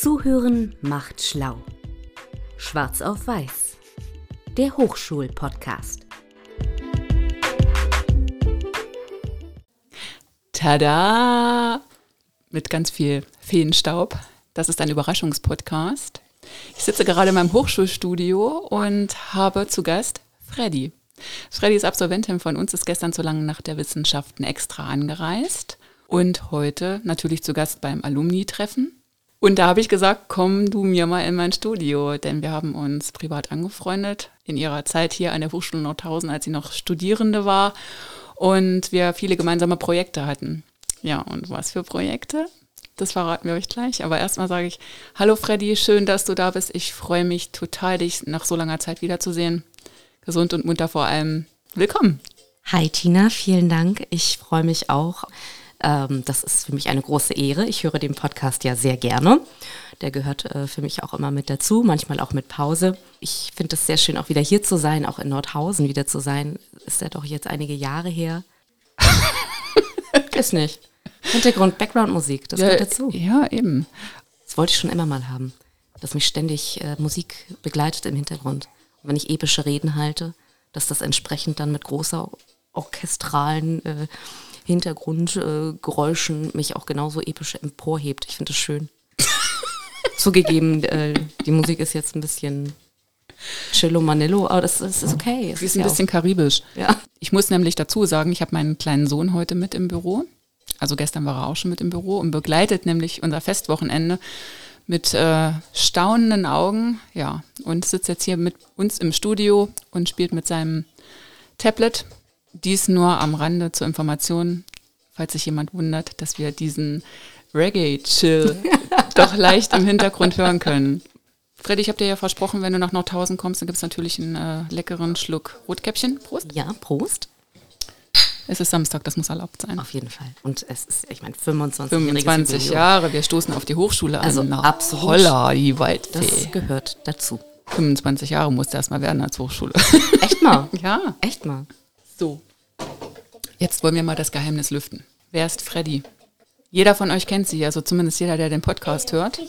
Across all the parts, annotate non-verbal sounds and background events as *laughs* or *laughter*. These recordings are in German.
Zuhören macht schlau. Schwarz auf Weiß. Der Hochschul-Podcast. Tada! Mit ganz viel Feenstaub. Das ist ein Überraschungspodcast. Ich sitze gerade in meinem Hochschulstudio und habe zu Gast Freddy. Freddy ist Absolventin von uns, ist gestern zur langen Nacht der Wissenschaften extra angereist und heute natürlich zu Gast beim Alumni-Treffen. Und da habe ich gesagt, komm du mir mal in mein Studio, denn wir haben uns privat angefreundet in ihrer Zeit hier an der Hochschule Nordhausen, als sie noch Studierende war und wir viele gemeinsame Projekte hatten. Ja, und was für Projekte? Das verraten wir euch gleich. Aber erstmal sage ich, hallo Freddy, schön, dass du da bist. Ich freue mich total, dich nach so langer Zeit wiederzusehen. Gesund und munter vor allem. Willkommen. Hi Tina, vielen Dank. Ich freue mich auch. Ähm, das ist für mich eine große Ehre. Ich höre den Podcast ja sehr gerne. Der gehört äh, für mich auch immer mit dazu, manchmal auch mit Pause. Ich finde es sehr schön, auch wieder hier zu sein, auch in Nordhausen wieder zu sein. Ist ja doch jetzt einige Jahre her. ist nicht. Hintergrund, Background-Musik, das ja, gehört dazu. Ja, eben. Das wollte ich schon immer mal haben, dass mich ständig äh, Musik begleitet im Hintergrund. Und wenn ich epische Reden halte, dass das entsprechend dann mit großer orchestralen äh, Hintergrundgeräuschen mich auch genauso episch emporhebt. Ich finde das schön. *laughs* Zugegeben, äh, die Musik ist jetzt ein bisschen Cello Manillo, aber das, das ist okay. Sie ist ein ja bisschen karibisch. Ja. Ich muss nämlich dazu sagen, ich habe meinen kleinen Sohn heute mit im Büro. Also gestern war er auch schon mit im Büro und begleitet nämlich unser Festwochenende mit äh, staunenden Augen, ja, und sitzt jetzt hier mit uns im Studio und spielt mit seinem Tablet dies nur am Rande zur Information, falls sich jemand wundert, dass wir diesen Reggae-Chill *laughs* doch leicht im Hintergrund hören können. Freddy, ich habe dir ja versprochen, wenn du nach Nordhausen kommst, dann gibt es natürlich einen äh, leckeren Schluck Rotkäppchen. Prost. Ja, Prost. Es ist Samstag, das muss erlaubt sein. Auf jeden Fall. Und es ist, ich meine, 25, 25 Jahre, wir stoßen auf die Hochschule also an. Also absolut. Holla, die Waldfee. Das gehört dazu. 25 Jahre musste erstmal werden als Hochschule. Echt mal? *laughs* ja. Echt mal. So. Jetzt wollen wir mal das Geheimnis lüften. Wer ist Freddy? Jeder von euch kennt sie, also zumindest jeder, der den Podcast hört.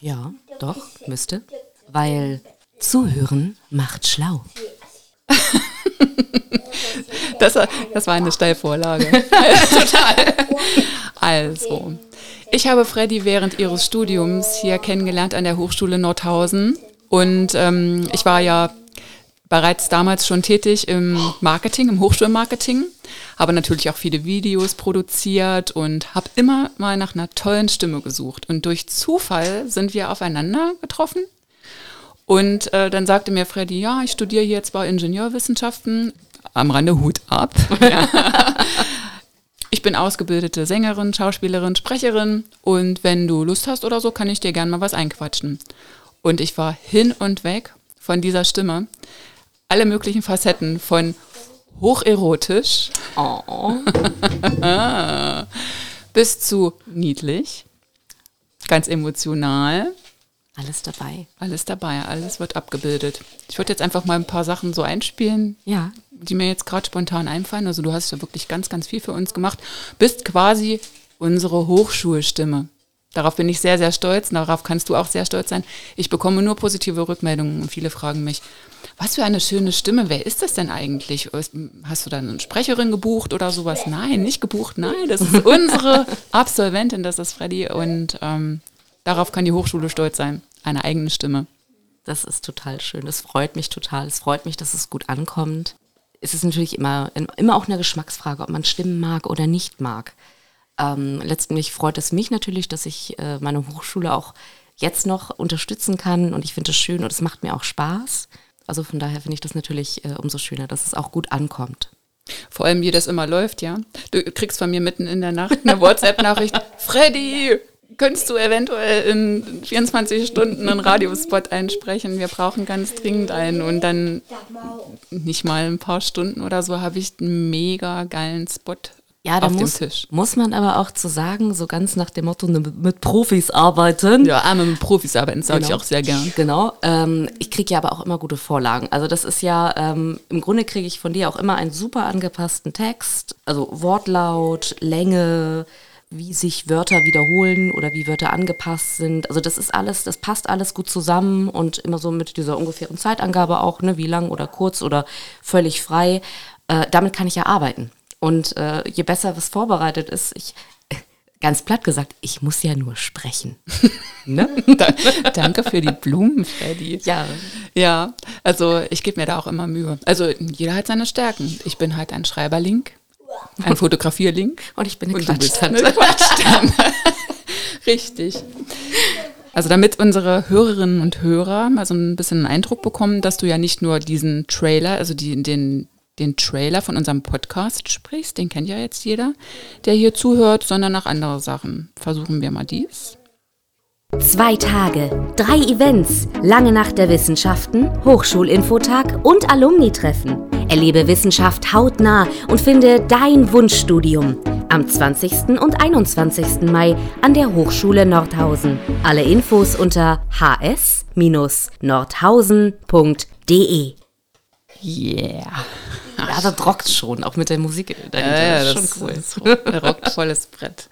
Ja, doch, müsste. Weil zuhören macht schlau. *laughs* das, das war eine Steilvorlage. *laughs* Total. Also, ich habe Freddy während ihres Studiums hier kennengelernt an der Hochschule Nordhausen. Und ähm, ich war ja bereits damals schon tätig im Marketing, im Hochschulmarketing, habe natürlich auch viele Videos produziert und habe immer mal nach einer tollen Stimme gesucht. Und durch Zufall sind wir aufeinander getroffen. Und äh, dann sagte mir Freddy, ja, ich studiere hier zwar Ingenieurwissenschaften, am Rande Hut ab. *laughs* ich bin ausgebildete Sängerin, Schauspielerin, Sprecherin und wenn du Lust hast oder so, kann ich dir gerne mal was einquatschen. Und ich war hin und weg von dieser Stimme alle möglichen Facetten von hocherotisch oh. *laughs* bis zu niedlich, ganz emotional. Alles dabei. Alles dabei, alles wird abgebildet. Ich würde jetzt einfach mal ein paar Sachen so einspielen, ja. die mir jetzt gerade spontan einfallen. Also du hast ja wirklich ganz, ganz viel für uns gemacht. Bist quasi unsere Hochschulstimme. Darauf bin ich sehr, sehr stolz. Darauf kannst du auch sehr stolz sein. Ich bekomme nur positive Rückmeldungen und viele fragen mich, was für eine schöne Stimme, wer ist das denn eigentlich? Hast du da eine Sprecherin gebucht oder sowas? Nein, nicht gebucht, nein, das ist unsere *laughs* Absolventin, das ist Freddy und ähm, darauf kann die Hochschule stolz sein, eine eigene Stimme. Das ist total schön, das freut mich total, es freut mich, dass es gut ankommt. Es ist natürlich immer, immer auch eine Geschmacksfrage, ob man Stimmen mag oder nicht mag. Ähm, letztendlich freut es mich natürlich, dass ich äh, meine Hochschule auch jetzt noch unterstützen kann und ich finde es schön und es macht mir auch Spaß. Also von daher finde ich das natürlich äh, umso schöner, dass es auch gut ankommt. Vor allem, wie das immer läuft, ja. Du kriegst von mir mitten in der Nacht eine WhatsApp-Nachricht. *laughs* Freddy, könntest du eventuell in 24 Stunden einen Radiospot einsprechen? Wir brauchen ganz dringend einen. Und dann nicht mal ein paar Stunden oder so habe ich einen mega geilen Spot ja, da muss, muss man aber auch zu sagen, so ganz nach dem Motto, ne, mit Profis arbeiten. Ja, einmal mit Profis arbeiten, sage genau. ich auch sehr gern. Genau. Ähm, ich kriege ja aber auch immer gute Vorlagen. Also das ist ja, ähm, im Grunde kriege ich von dir auch immer einen super angepassten Text. Also Wortlaut, Länge, wie sich Wörter wiederholen oder wie Wörter angepasst sind. Also das ist alles, das passt alles gut zusammen und immer so mit dieser ungefähren Zeitangabe auch, ne, wie lang oder kurz oder völlig frei. Äh, damit kann ich ja arbeiten. Und äh, je besser was vorbereitet ist, ich, ganz platt gesagt, ich muss ja nur sprechen. *laughs* ne? Danke für die Blumen, Freddy. Ja. Ja, also ich gebe mir da auch immer Mühe. Also jeder hat seine Stärken. Ich bin halt ein Schreiberlink, ein Fotografierlink. Und ich bin eine Quatschtante. Quatschtante. *laughs* Richtig. Also damit unsere Hörerinnen und Hörer mal so ein bisschen einen Eindruck bekommen, dass du ja nicht nur diesen Trailer, also die, den, den Trailer von unserem Podcast sprichst, den kennt ja jetzt jeder, der hier zuhört, sondern nach andere Sachen. Versuchen wir mal dies. Zwei Tage, drei Events, lange Nacht der Wissenschaften, Hochschulinfotag und Alumni-Treffen. Erlebe Wissenschaft hautnah und finde dein Wunschstudium. Am 20. und 21. Mai an der Hochschule Nordhausen. Alle Infos unter hs-nordhausen.de. Yeah. Ja, das rockt schon, auch mit der Musik dahinter. Ja, ja, das ist schon cool. Das *laughs* rockt volles Brett.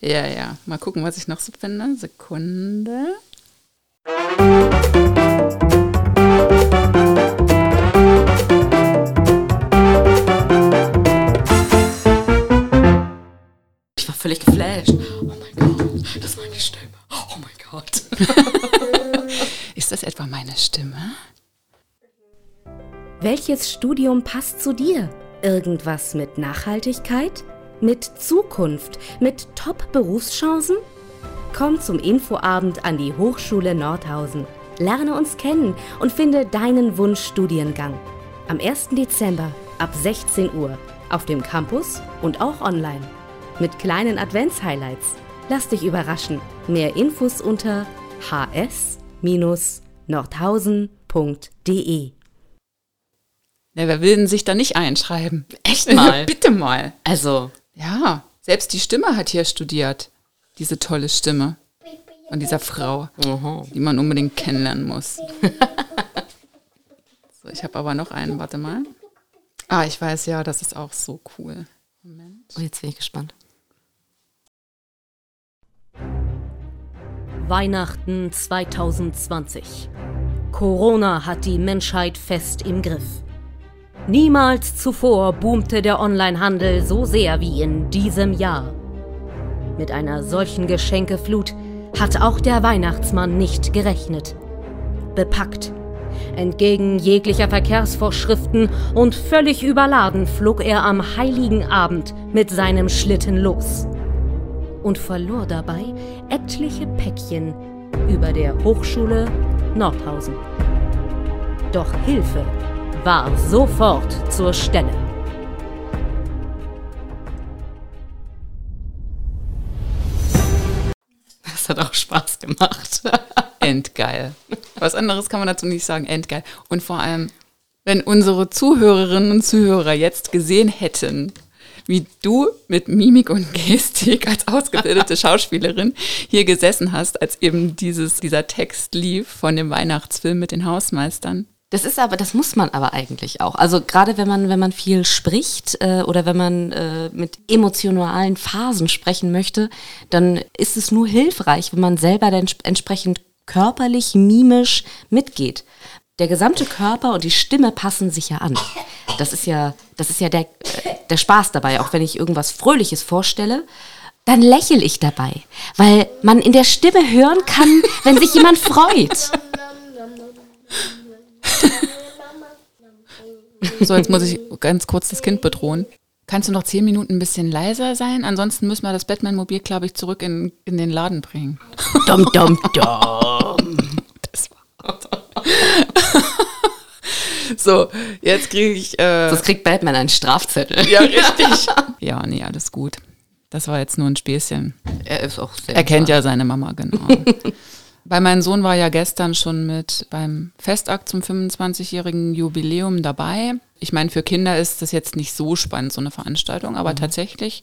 Ja, ja. Mal gucken, was ich noch so finde. Sekunde. Ich war völlig geflasht. Oh mein Gott, das ist meine Stimme. Oh mein Gott. *laughs* ist das etwa meine Stimme? Welches Studium passt zu dir? Irgendwas mit Nachhaltigkeit? Mit Zukunft? Mit Top-Berufschancen? Komm zum Infoabend an die Hochschule Nordhausen. Lerne uns kennen und finde deinen Wunschstudiengang. Am 1. Dezember ab 16 Uhr auf dem Campus und auch online. Mit kleinen Advents-Highlights. Lass dich überraschen. Mehr Infos unter hs-nordhausen.de. Ja, wer will denn sich da nicht einschreiben? Echt *laughs* mal? Bitte mal. Also. Ja, selbst die Stimme hat hier studiert. Diese tolle Stimme. Von dieser Frau, Aha. die man unbedingt kennenlernen muss. *laughs* so, ich habe aber noch einen, warte mal. Ah, ich weiß ja, das ist auch so cool. Moment. Oh, jetzt bin ich gespannt. Weihnachten 2020. Corona hat die Menschheit fest im Griff. Niemals zuvor boomte der Onlinehandel so sehr wie in diesem Jahr. Mit einer solchen Geschenkeflut hat auch der Weihnachtsmann nicht gerechnet. Bepackt, entgegen jeglicher Verkehrsvorschriften und völlig überladen flog er am heiligen Abend mit seinem Schlitten los und verlor dabei etliche Päckchen über der Hochschule Nordhausen. Doch Hilfe war sofort zur Stelle. Das hat auch Spaß gemacht. *laughs* Endgeil. Was anderes kann man dazu nicht sagen. Endgeil. Und vor allem, wenn unsere Zuhörerinnen und Zuhörer jetzt gesehen hätten, wie du mit Mimik und Gestik als ausgebildete Schauspielerin hier gesessen hast, als eben dieses, dieser Text lief von dem Weihnachtsfilm mit den Hausmeistern. Das ist aber, das muss man aber eigentlich auch. Also gerade wenn man, wenn man viel spricht äh, oder wenn man äh, mit emotionalen Phasen sprechen möchte, dann ist es nur hilfreich, wenn man selber dann entsprechend körperlich, mimisch mitgeht. Der gesamte Körper und die Stimme passen sich ja an. Das ist ja, das ist ja der, äh, der Spaß dabei. Auch wenn ich irgendwas Fröhliches vorstelle, dann lächle ich dabei, weil man in der Stimme hören kann, wenn sich jemand freut. So, jetzt muss ich ganz kurz das Kind bedrohen. Kannst du noch zehn Minuten ein bisschen leiser sein? Ansonsten müssen wir das Batman-Mobil, glaube ich, zurück in, in den Laden bringen. Dum, dum, dum. Das war. so, jetzt kriege ich. Äh, das kriegt Batman einen Strafzettel. Ja, richtig. ja, nee, alles gut. Das war jetzt nur ein Späßchen. Er ist auch sehr. Er kennt ja seine Mama, genau. Weil mein Sohn war ja gestern schon mit beim Festakt zum 25-jährigen Jubiläum dabei. Ich meine, für Kinder ist das jetzt nicht so spannend, so eine Veranstaltung, aber mhm. tatsächlich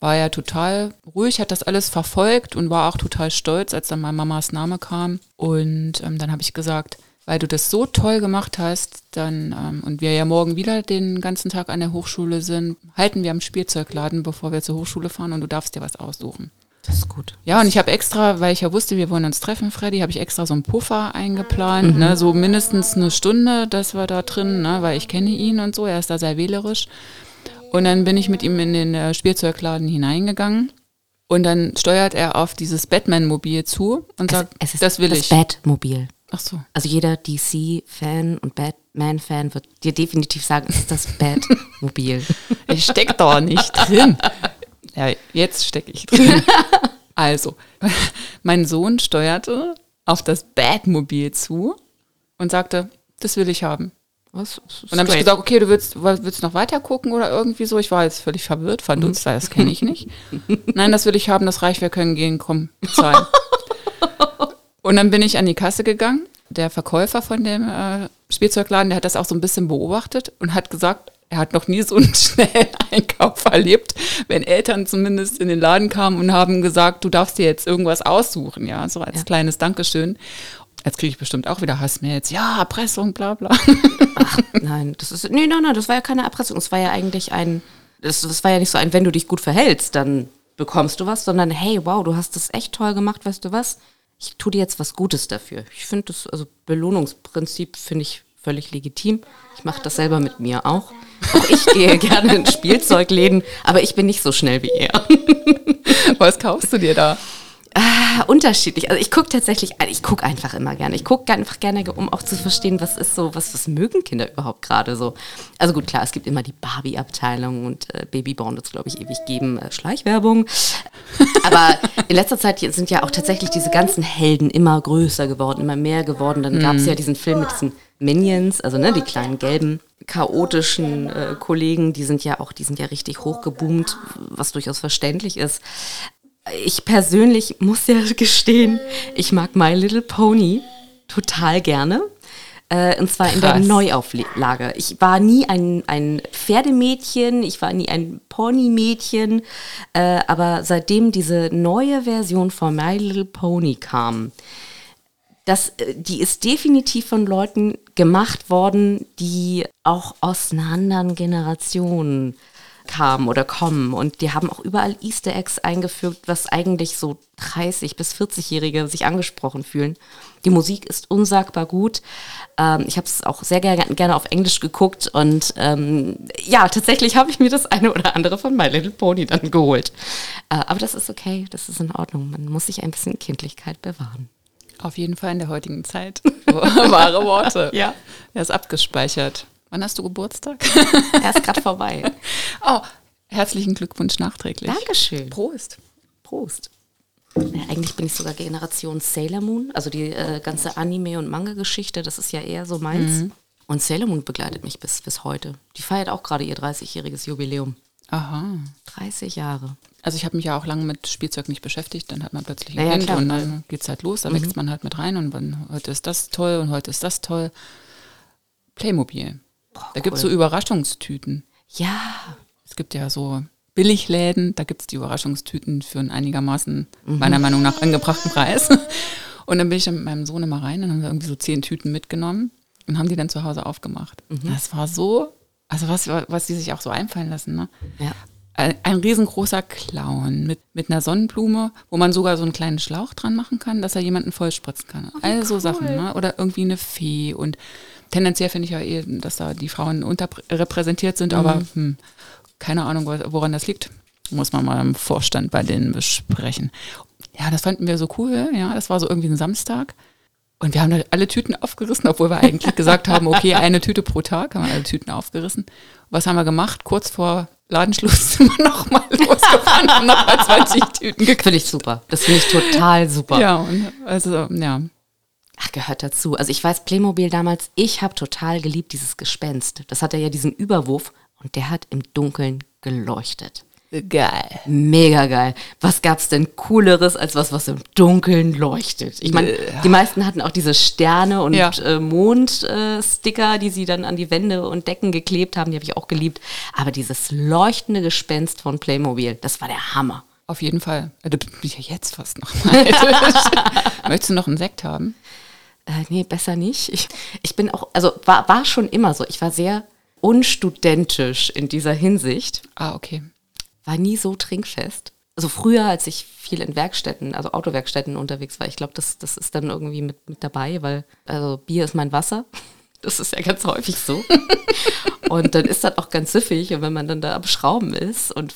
war er total ruhig, hat das alles verfolgt und war auch total stolz, als dann meine Mamas Name kam. Und ähm, dann habe ich gesagt, weil du das so toll gemacht hast, dann, ähm, und wir ja morgen wieder den ganzen Tag an der Hochschule sind, halten wir am Spielzeugladen, bevor wir zur Hochschule fahren und du darfst dir was aussuchen. Das ist gut. Ja, und ich habe extra, weil ich ja wusste, wir wollen uns treffen, Freddy, habe ich extra so einen Puffer eingeplant, mhm. ne, so mindestens eine Stunde, dass wir da drin, ne, weil ich kenne ihn und so, er ist da sehr wählerisch. Und dann bin ich mit ihm in den äh, Spielzeugladen hineingegangen und dann steuert er auf dieses Batman-Mobil zu und sagt, es, es ist das will das ich. Batmobil. Ach so. Also jeder DC-Fan und Batman-Fan wird dir definitiv sagen, es ist das *laughs* Batmobil. Ich steck da nicht drin. Ja, jetzt stecke ich drin. *laughs* Also, mein Sohn steuerte auf das Batmobil zu und sagte, das will ich haben. Was? Und dann habe ich gesagt, okay, du willst, willst noch weiter gucken oder irgendwie so. Ich war jetzt völlig verwirrt, verdutzt, mhm. das kenne ich nicht. *laughs* Nein, das will ich haben, das reicht, wir können gehen, komm, zahlen. *laughs* Und dann bin ich an die Kasse gegangen. Der Verkäufer von dem äh, Spielzeugladen, der hat das auch so ein bisschen beobachtet und hat gesagt, er hat noch nie so einen *laughs* schnellen Einkauf erlebt, wenn Eltern zumindest in den Laden kamen und haben gesagt, du darfst dir jetzt irgendwas aussuchen, ja, so als ja. kleines Dankeschön. Jetzt kriege ich bestimmt auch wieder Hassmails. Ja, Erpressung, bla bla. Ach, nein, das ist. Nee, nein, nein, das war ja keine Erpressung. Es war ja eigentlich ein. Das, das war ja nicht so ein, wenn du dich gut verhältst, dann bekommst du was, sondern hey, wow, du hast das echt toll gemacht, weißt du was? Ich tue dir jetzt was Gutes dafür. Ich finde das, also Belohnungsprinzip finde ich völlig legitim. Ich mache das selber mit mir auch. Auch ich gehe *laughs* gerne in Spielzeugläden, aber ich bin nicht so schnell wie er. *laughs* Was kaufst du dir da? Ah, unterschiedlich. Also ich gucke tatsächlich, also ich gucke einfach immer gerne. Ich gucke einfach gerne, um auch zu verstehen, was ist so, was, was mögen Kinder überhaupt gerade so. Also gut, klar, es gibt immer die Barbie-Abteilung und äh, Babyborn wird es, glaube ich, ewig geben. Äh, Schleichwerbung. Aber in letzter Zeit sind ja auch tatsächlich diese ganzen Helden immer größer geworden, immer mehr geworden. Dann gab es ja diesen Film mit diesen Minions, also ne, die kleinen gelben, chaotischen äh, Kollegen, die sind ja auch, die sind ja richtig hochgeboomt, was durchaus verständlich ist. Ich persönlich muss ja *laughs* gestehen, ich mag My Little Pony total gerne. Äh, und zwar in der Neuauflage. Ich war nie ein, ein Pferdemädchen, ich war nie ein Ponymädchen, äh, aber seitdem diese neue Version von My Little Pony kam, das, äh, die ist definitiv von Leuten gemacht worden, die auch aus einer anderen Generation kamen oder kommen. Und die haben auch überall Easter Eggs eingefügt, was eigentlich so 30- bis 40-Jährige sich angesprochen fühlen. Die Musik ist unsagbar gut. Ähm, ich habe es auch sehr gerne, gerne auf Englisch geguckt und ähm, ja, tatsächlich habe ich mir das eine oder andere von My Little Pony dann geholt. Äh, aber das ist okay, das ist in Ordnung. Man muss sich ein bisschen Kindlichkeit bewahren. Auf jeden Fall in der heutigen Zeit. *laughs* Wahre Worte. ja. Er ist abgespeichert. Wann hast du Geburtstag? *laughs* Er ist gerade vorbei. Oh, herzlichen Glückwunsch nachträglich. Dankeschön. Prost. Prost. Ja, eigentlich bin ich sogar Generation Sailor Moon, also die äh, ganze Anime- und Manga-Geschichte, das ist ja eher so meins. Mhm. Und Sailor Moon begleitet mich bis, bis heute. Die feiert auch gerade ihr 30-jähriges Jubiläum. Aha. 30 Jahre. Also ich habe mich ja auch lange mit Spielzeug nicht beschäftigt, dann hat man plötzlich ein Ja, ja, Kind klar. und dann geht es halt los, da Mhm. wächst man halt mit rein und dann, heute ist das toll und heute ist das toll. Playmobil. Da gibt es so cool. Überraschungstüten. Ja, Es gibt ja so Billigläden, da gibt es die Überraschungstüten für einen einigermaßen, Mhm. meiner Meinung nach, angebrachten Preis. *laughs* Und dann bin ich dann mit meinem Sohn immer rein und haben wir irgendwie so zehn Tüten mitgenommen und haben die dann zu Hause aufgemacht. Mhm. Das war so, also was, was die sich auch so einfallen lassen, ne? ja. Ein, riesengroßer Clown mit, mit einer Sonnenblume, wo man sogar so einen kleinen Schlauch dran machen kann, dass er jemanden vollspritzen kann. All so Sachen, ne? Oder irgendwie eine Fee. Und tendenziell finde ich ja eh, dass da die Frauen unterrepräsentiert sind, aber hm, keine Ahnung, wo- woran das liegt. Muss man mal im Vorstand bei denen besprechen. Ja, das fanden wir so cool, ja. Das war so irgendwie ein Samstag. Und wir haben da alle Tüten aufgerissen, obwohl wir eigentlich gesagt haben, okay, eine Tüte pro Tag, haben wir alle Tüten aufgerissen. Was haben wir gemacht? Kurz vor Ladenschluss *laughs* sind wir nochmal losgefahren, haben nochmal 20 Tüten gekauft. Finde ich super. Das finde ich total super. Ja, und also, ja. Ach, gehört dazu. Also ich weiß, Playmobil damals, ich habe total geliebt dieses Gespenst. Das hatte ja diesen Überwurf und der hat im Dunkeln geleuchtet. Geil. Mega geil. Was gab's denn cooleres als was, was im Dunkeln leuchtet? Ich meine, die meisten hatten auch diese Sterne und Ja. äh, Mondsticker, äh, die sie dann an die Wände und Decken geklebt haben, die habe ich auch geliebt. Aber dieses leuchtende Gespenst von Playmobil, das war der Hammer. Auf jeden Fall. Äh, bin ich ja jetzt fast noch neidisch. *laughs* Möchtest du noch einen Sekt haben? Äh, nee, besser nicht. Ich, ich bin auch, also war, war schon immer so. Ich war sehr unstudentisch in dieser Hinsicht. Ah, okay. War nie so trinkfest. Also früher, als ich viel in Werkstätten, also Autowerkstätten unterwegs war, ich glaube, das, das ist dann irgendwie mit, mit dabei, weil also Bier ist mein Wasser. *laughs* Das ist ja ganz häufig so. *laughs* und dann ist das auch ganz süffig und wenn man dann da am Schrauben ist und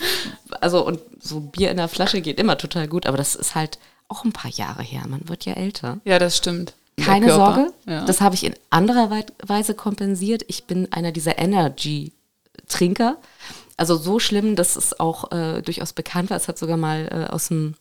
also und so Bier in der Flasche geht immer total gut, aber das ist halt auch ein paar Jahre her. Man wird ja älter. Ja, das stimmt. Keine Sorge, Ja. das habe ich in anderer Wei- Weise kompensiert. Ich bin einer dieser Energy-Trinker. Also so schlimm, dass es auch äh, durchaus bekannt war. Es hat sogar mal äh, aus einem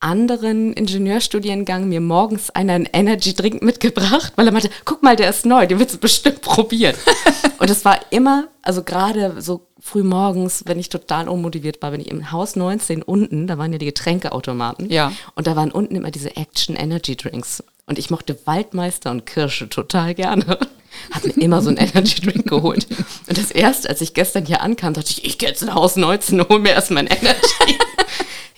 anderen Ingenieurstudiengang mir morgens einer einen Energy-Drink mitgebracht, weil er meinte, guck mal, der ist neu, den willst du bestimmt probieren. *laughs* Und es war immer, also gerade so früh morgens, wenn ich total unmotiviert war, wenn ich im Haus 19 unten, da waren ja die Getränkeautomaten. Ja. Und da waren unten immer diese Action Energy Drinks. Und ich mochte Waldmeister und Kirsche total gerne. *laughs* Hab mir immer so einen Energy Drink geholt. Und das erste, als ich gestern hier ankam, dachte ich, ich gehe jetzt in Haus 19, hol mir erstmal einen Energy.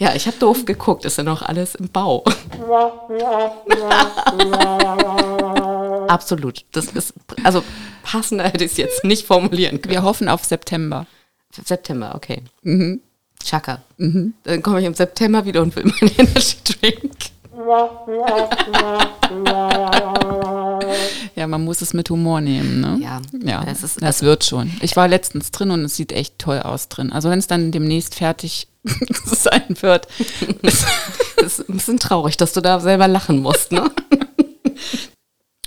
Ja, ich habe doof geguckt, ist ja noch alles im Bau. *laughs* Absolut. Das ist, also passender hätte ich es jetzt nicht formulieren können. Wir hoffen auf September. September, okay. Chaka. Dann komme ich im September wieder und will meinen Energy *laughs* Drink. Ja, man muss es mit Humor nehmen, ne? Ja. Ja, Es ist- das wird schon. Ich war letztens drin und es sieht echt toll aus drin. Also wenn es dann demnächst fertig *laughs* sein wird. *laughs* ist- Das ist ein bisschen traurig, dass du da selber lachen musst, ne?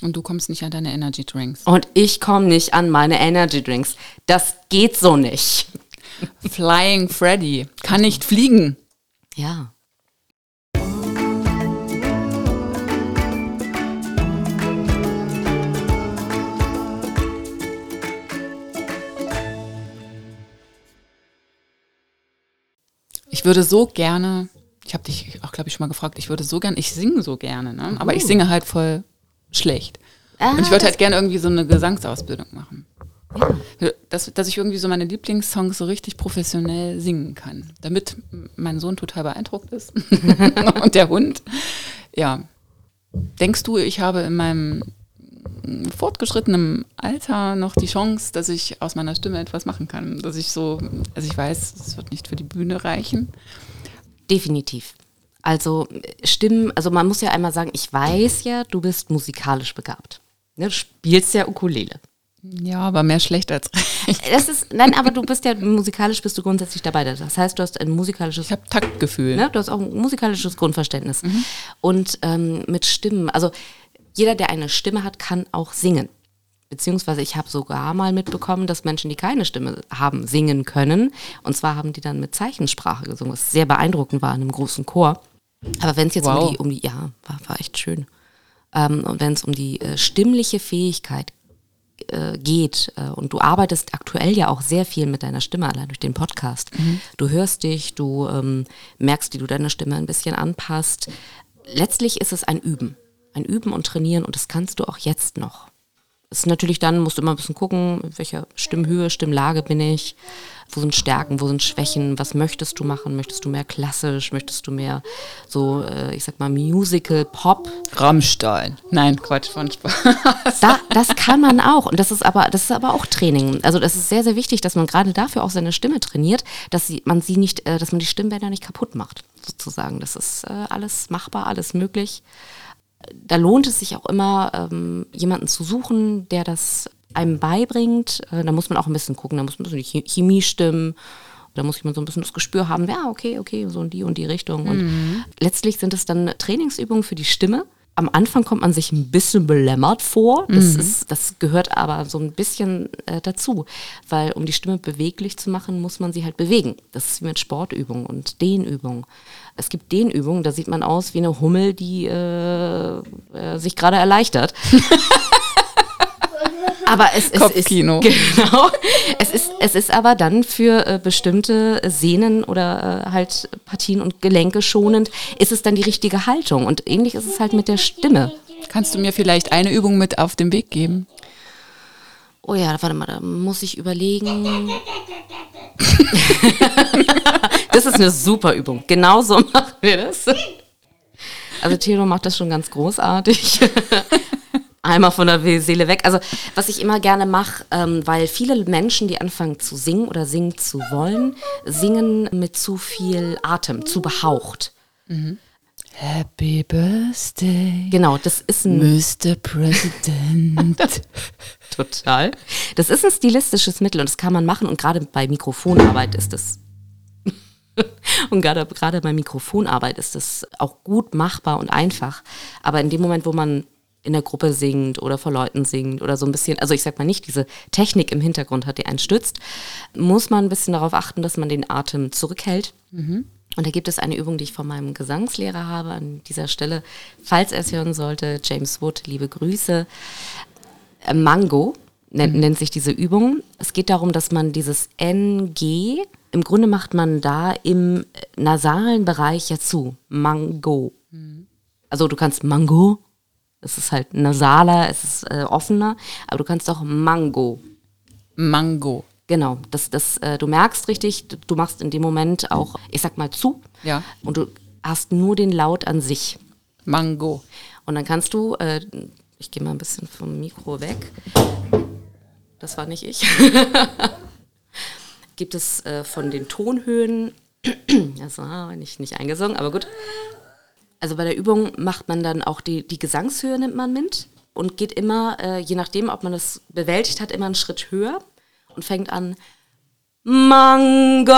und du kommst nicht an deine Energy Drinks. Und ich komme nicht an meine Energy Drinks. Das geht so nicht. Flying Freddy kann nicht fliegen. Ja. Ich würde so gerne, ich habe dich auch, glaube ich, schon mal gefragt, ich würde so gerne, ich singe so gerne, ne? aber ich singe halt voll schlecht. und ich würde halt gerne irgendwie so eine Gesangsausbildung machen. Dass, dass ich irgendwie so meine Lieblingssongs so richtig professionell singen kann, damit mein Sohn total beeindruckt ist *laughs* *laughs* und der Hund. Ja. Denkst du, ich habe in meinem fortgeschrittenen Alter noch die Chance, dass ich aus meiner Stimme etwas machen kann? Dass ich so, also ich weiß, es wird nicht für die Bühne reichen. Definitiv. Also äh, Stimmen, also man muss ja einmal sagen, ich weiß ja, du bist musikalisch begabt. Ne, du spielst ja Ukulele. Ja, aber mehr schlecht als recht. Das ist, nein, aber du bist ja musikalisch bist du grundsätzlich dabei. Das heißt, du hast ein musikalisches Ich habe Taktgefühl. Ne? Du hast auch ein musikalisches Grundverständnis. Und ähm, mit Stimmen, also jeder, der eine Stimme hat, kann auch singen. Beziehungsweise ich habe sogar mal mitbekommen, dass Menschen, die keine Stimme haben, singen können. Und zwar haben die dann mit Zeichensprache gesungen, was sehr beeindruckend war in einem großen Chor. Aber wenn es jetzt Wow. um die, um die, ja, war, war echt schön. Ähm, und wenn es um die äh, stimmliche Fähigkeit äh, geht äh, und du arbeitest aktuell ja auch sehr viel mit deiner Stimme, allein durch den Podcast. Du hörst dich, du ähm, merkst, wie du deine Stimme ein bisschen anpasst. Letztlich ist es ein Üben. Ein Üben und Trainieren und das kannst du auch jetzt noch. Es ist natürlich dann, musst du immer ein bisschen gucken, in welcher Stimmhöhe, Stimmlage bin ich, wo sind Stärken, wo sind Schwächen, was möchtest du machen? Möchtest du mehr klassisch, möchtest du mehr so, äh, ich sag mal, Musical, Pop? Rammstein. Nein, Quatsch, von Spaß. Da, das kann man auch. Und das ist aber, das ist aber auch Training. Also das ist sehr, sehr wichtig, dass man gerade dafür auch seine Stimme trainiert, dass sie, man sie nicht, äh, dass man die Stimmbänder nicht kaputt macht, sozusagen. Das ist äh, alles machbar, alles möglich. Da lohnt es sich auch immer, ähm, jemanden zu suchen, der das einem beibringt. Äh, da muss man auch ein bisschen gucken, da muss man so die Ch- Chemie stimmen. Da muss man so ein bisschen das Gespür haben, ja, okay, okay, so in die und die Richtung. Und letztlich sind es dann Trainingsübungen für die Stimme. Am Anfang kommt man sich ein bisschen belämmert vor. Das, ist, das gehört aber so ein bisschen äh, dazu. Weil um die Stimme beweglich zu machen, muss man sie halt bewegen. Das ist wie mit Sportübungen und Dehnübungen. Es gibt Dehnübungen, da sieht man aus wie eine Hummel, die äh, äh, sich gerade erleichtert. *laughs* Aber es, es Kopfkino. ist *laughs* genau. Es ist es ist aber dann für äh, bestimmte Sehnen oder äh, halt Partien und Gelenke schonend ist es dann die richtige Haltung und ähnlich ist es halt mit der Stimme. Kannst du mir vielleicht eine Übung mit auf den Weg geben? Oh ja, warte mal, da muss ich überlegen. *laughs* das ist eine super Übung. Genau so *laughs* machen wir das. Also Theodor macht das schon ganz großartig. Eimer von der Seele weg. Also was ich immer gerne mache, ähm, weil viele Menschen, die anfangen zu singen oder singen zu wollen, singen mit zu viel Atem, zu behaucht. Happy Birthday, Genau, das ist ein Mr. President. *laughs* total. Das ist ein stilistisches Mittel und das kann man machen und gerade bei Mikrofonarbeit ist das *laughs* und gerade gerade bei Mikrofonarbeit ist das auch gut machbar und einfach. Aber in dem Moment, wo man in der Gruppe singt oder vor Leuten singt oder so ein bisschen, also ich sag mal nicht diese Technik im Hintergrund hat, die einen stützt, muss man ein bisschen darauf achten, dass man den Atem zurückhält. Und da gibt es eine Übung, die ich von meinem Gesangslehrer habe an dieser Stelle. Falls er es hören sollte, James Wood, liebe Grüße. Äh, Mango nennt, nennt sich diese Übung. Es geht darum, dass man dieses NG, im Grunde macht man da im äh, nasalen Bereich ja zu. Mango. Also du kannst Mango, es ist halt nasaler, es ist äh, offener, aber du kannst auch Mango Mango. Genau, das, das, äh, du merkst richtig, du- du machst in dem Moment auch, ich sag mal zu, Ja. und du hast nur den Laut an sich. Mango. Und dann kannst du, äh, ich gehe mal ein bisschen vom Mikro weg. Das war nicht ich. *laughs* Gibt es äh, von den Tonhöhen, das war *clears throat* nicht, nicht eingesungen, aber gut. Also bei der Übung macht man dann auch die, die Gesangshöhe nimmt man mit und geht immer, äh, je nachdem, ob man das bewältigt hat, immer einen Schritt höher und fängt an Mango.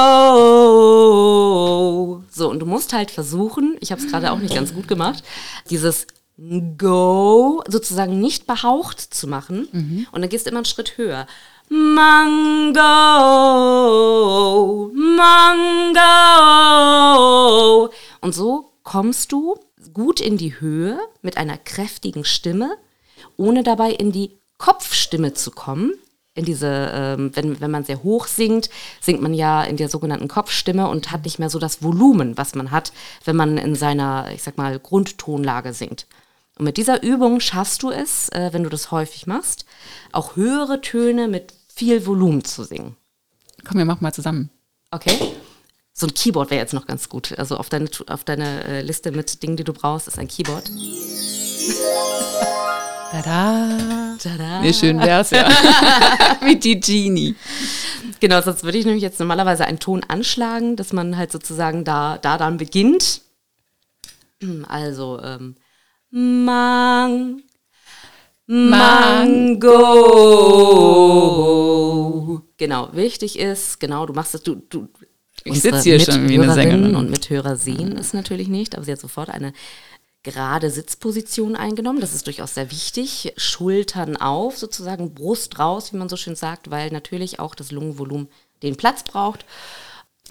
So, und du musst halt versuchen, ich habe es gerade auch nicht ganz gut gemacht, dieses Go sozusagen nicht behaucht zu machen. Und dann gehst du immer einen Schritt höher. Mango, Mango. Und so kommst du gut in die Höhe mit einer kräftigen Stimme, ohne dabei in die Kopfstimme zu kommen. In diese, ähm, wenn, wenn man sehr hoch singt, singt man ja in der sogenannten Kopfstimme und hat nicht mehr so das Volumen, was man hat, wenn man in seiner, ich sag mal, Grundtonlage singt. Und mit dieser Übung schaffst du es, äh, wenn du das häufig machst, auch höhere Töne mit viel Volumen zu singen. Komm, wir machen mal zusammen. Okay? So ein Keyboard wäre jetzt noch ganz gut. Also auf deine, auf deine äh, Liste mit Dingen, die du brauchst, ist ein Keyboard. Tada. Tada. Wie schön wär's ja. *laughs* Wie die Genie. Genau, sonst würde ich nämlich jetzt normalerweise einen Ton anschlagen, dass man halt sozusagen da, da dann beginnt. Also, ähm, Mang, Mango. Genau, wichtig ist, genau, du machst es, du, du. Ich unsere sitz hier schon wie eine Sängerin. Und Mithörer sehen es natürlich nicht, aber sie hat sofort eine gerade Sitzposition eingenommen. Das ist durchaus sehr wichtig. Schultern auf, sozusagen Brust raus, wie man so schön sagt, weil natürlich auch das Lungenvolumen den Platz braucht.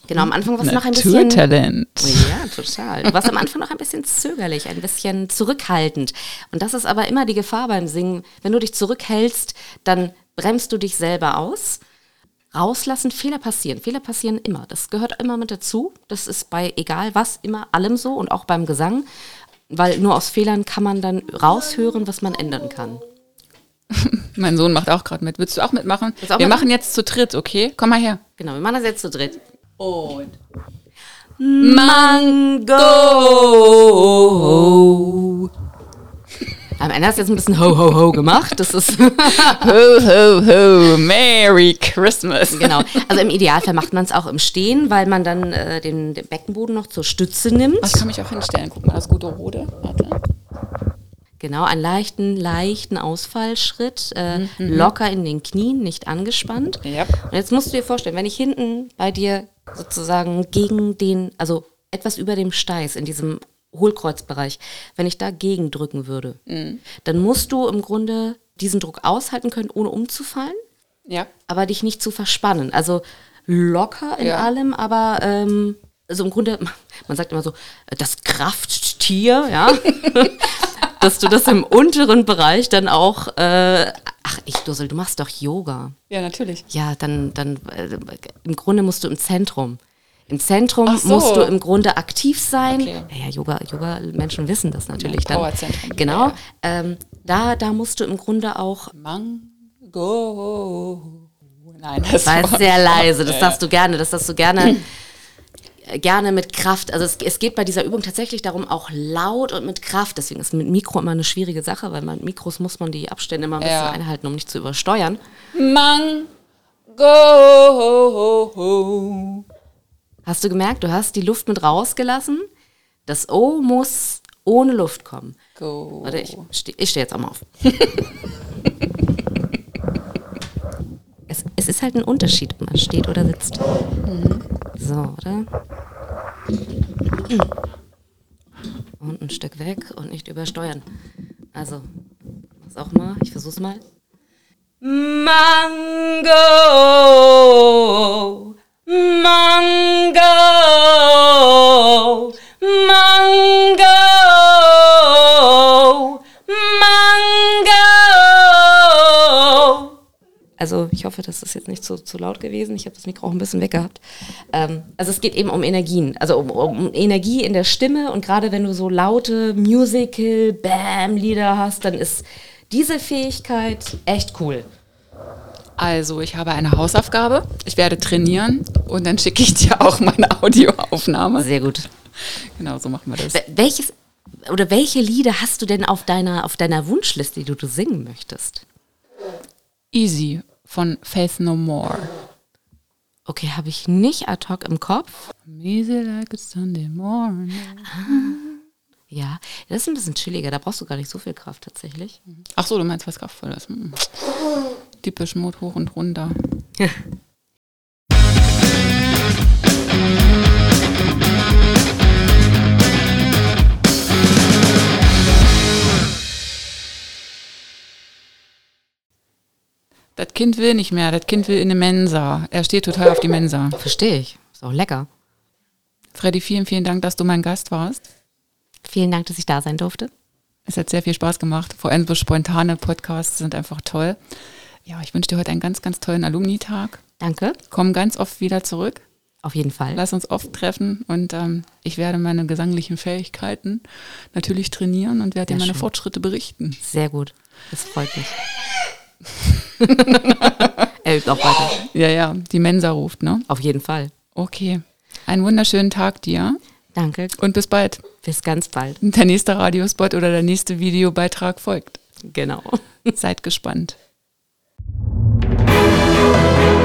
Genau, am Anfang war es noch ein bisschen. Naturtalent. Ja, total. Du warst am Anfang noch ein bisschen zögerlich, ein bisschen zurückhaltend. Und das ist aber immer die Gefahr beim Singen. Wenn du dich zurückhältst, dann bremst du dich selber aus. Rauslassen, Fehler passieren. Fehler passieren immer. Das gehört immer mit dazu. Das ist bei egal was, immer allem so und auch beim Gesang. Weil nur aus Fehlern kann man dann raushören, was man ändern kann. *laughs* Mein Sohn macht auch gerade mit. Willst du auch mitmachen? Auch wir machen jetzt zu dritt, okay? Komm mal her. Genau, wir machen das jetzt zu dritt. Und Mango. Am Ende hast du jetzt ein bisschen ho ho ho gemacht. Das ist *laughs* ho, ho, ho, Merry Christmas. genau. Also im Idealfall macht man es auch im Stehen, weil man dann äh, den, den Beckenboden noch zur Stütze nimmt. Ich kann mich auch hinstellen. Guck mal, das gute Rode. Warte. Genau, einen leichten, leichten Ausfallschritt, äh, locker in den Knien, nicht angespannt. Ja. Und jetzt musst du dir vorstellen, wenn ich hinten bei dir sozusagen gegen den, also etwas über dem Steiß in diesem Hohlkreuzbereich, wenn ich da gegendrücken würde, dann musst du im Grunde diesen Druck aushalten können, ohne umzufallen, Ja. aber dich nicht zu verspannen. Also locker in Ja. allem, aber ähm, also im Grunde, *laughs* man sagt immer so, das Krafttier, ja. *laughs* Dass du das im unteren Bereich dann auch, äh, ach ich Dussel, du machst doch Yoga. Ja, natürlich. Ja, dann, dann äh, im Grunde musst du im Zentrum. Im Zentrum so. musst du im Grunde aktiv sein. Okay. Naja, Yoga, Yoga-Menschen wissen das natürlich Ja, dann. Powerzentrum, Genau. ja, Ähm, da, da musst du im Grunde auch Mango. Nein, das war war sehr leise, das sagst du gerne, das sagst du gerne. gerne mit Kraft. Also es, es, geht bei dieser Übung tatsächlich darum, auch laut und mit Kraft. Deswegen ist mit Mikro immer eine schwierige Sache, weil mit Mikros muss man die Abstände immer ein bisschen ja. einhalten, um nicht zu übersteuern. Mango. Hast du gemerkt, du hast die Luft mit rausgelassen? Das O muss ohne Luft kommen. Go. Warte, ich stehe steh jetzt auch mal auf. *laughs* es, es, ist halt ein Unterschied, ob man steht oder sitzt. Mhm. So, oder? Und ein Stück weg und nicht übersteuern. Also, was auch mal, ich versuch's mal. Mango, Mango, Mango, Mango. Also ich hoffe, das ist jetzt nicht zu, zu laut gewesen. Ich habe das Mikro auch ein bisschen weggehabt. Ähm, also es geht eben um Energien, also um, um Energie in der Stimme. Und gerade wenn du so laute Musical-Bam-Lieder hast, dann ist diese Fähigkeit echt cool. Also, ich habe eine Hausaufgabe. Ich werde trainieren und dann schicke ich dir auch meine Audioaufnahme. Sehr gut. Genau, so machen wir das. Welches oder welche Lieder hast du denn auf deiner, auf deiner Wunschliste, die du singen möchtest? Easy von Faith No More. Okay, habe ich nicht ad hoc im Kopf. Easy like a Sunday morning. Ah, ja, das ist ein bisschen chilliger, da brauchst du gar nicht so viel Kraft tatsächlich. Ach so, du meinst was Kraftvolles. Hm. Typisch Mut hoch und runter. Das Kind will nicht mehr, das Kind will in eine Mensa. Er steht total auf die Mensa. Verstehe ich. Ist auch lecker. Freddy, vielen, vielen Dank, dass du mein Gast warst. Vielen Dank, dass ich da sein durfte. Es hat sehr viel Spaß gemacht. Vor allem so spontane Podcasts sind einfach toll. Ja, ich wünsche dir heute einen ganz, ganz tollen Alumni-Tag. Danke. Komm ganz oft wieder zurück. Auf jeden Fall. Lass uns oft treffen und ähm, ich werde meine gesanglichen Fähigkeiten natürlich trainieren und werde dir meine schön. Fortschritte berichten. Sehr gut. Das freut mich. *laughs* er übt auch weiter. Ja, ja, die Mensa ruft, ne? Auf jeden Fall. Okay. Einen wunderschönen Tag dir. Danke. Und bis bald. Bis ganz bald. Der nächste Radiospot oder der nächste Videobeitrag folgt. Genau. Seid gespannt. Thank you.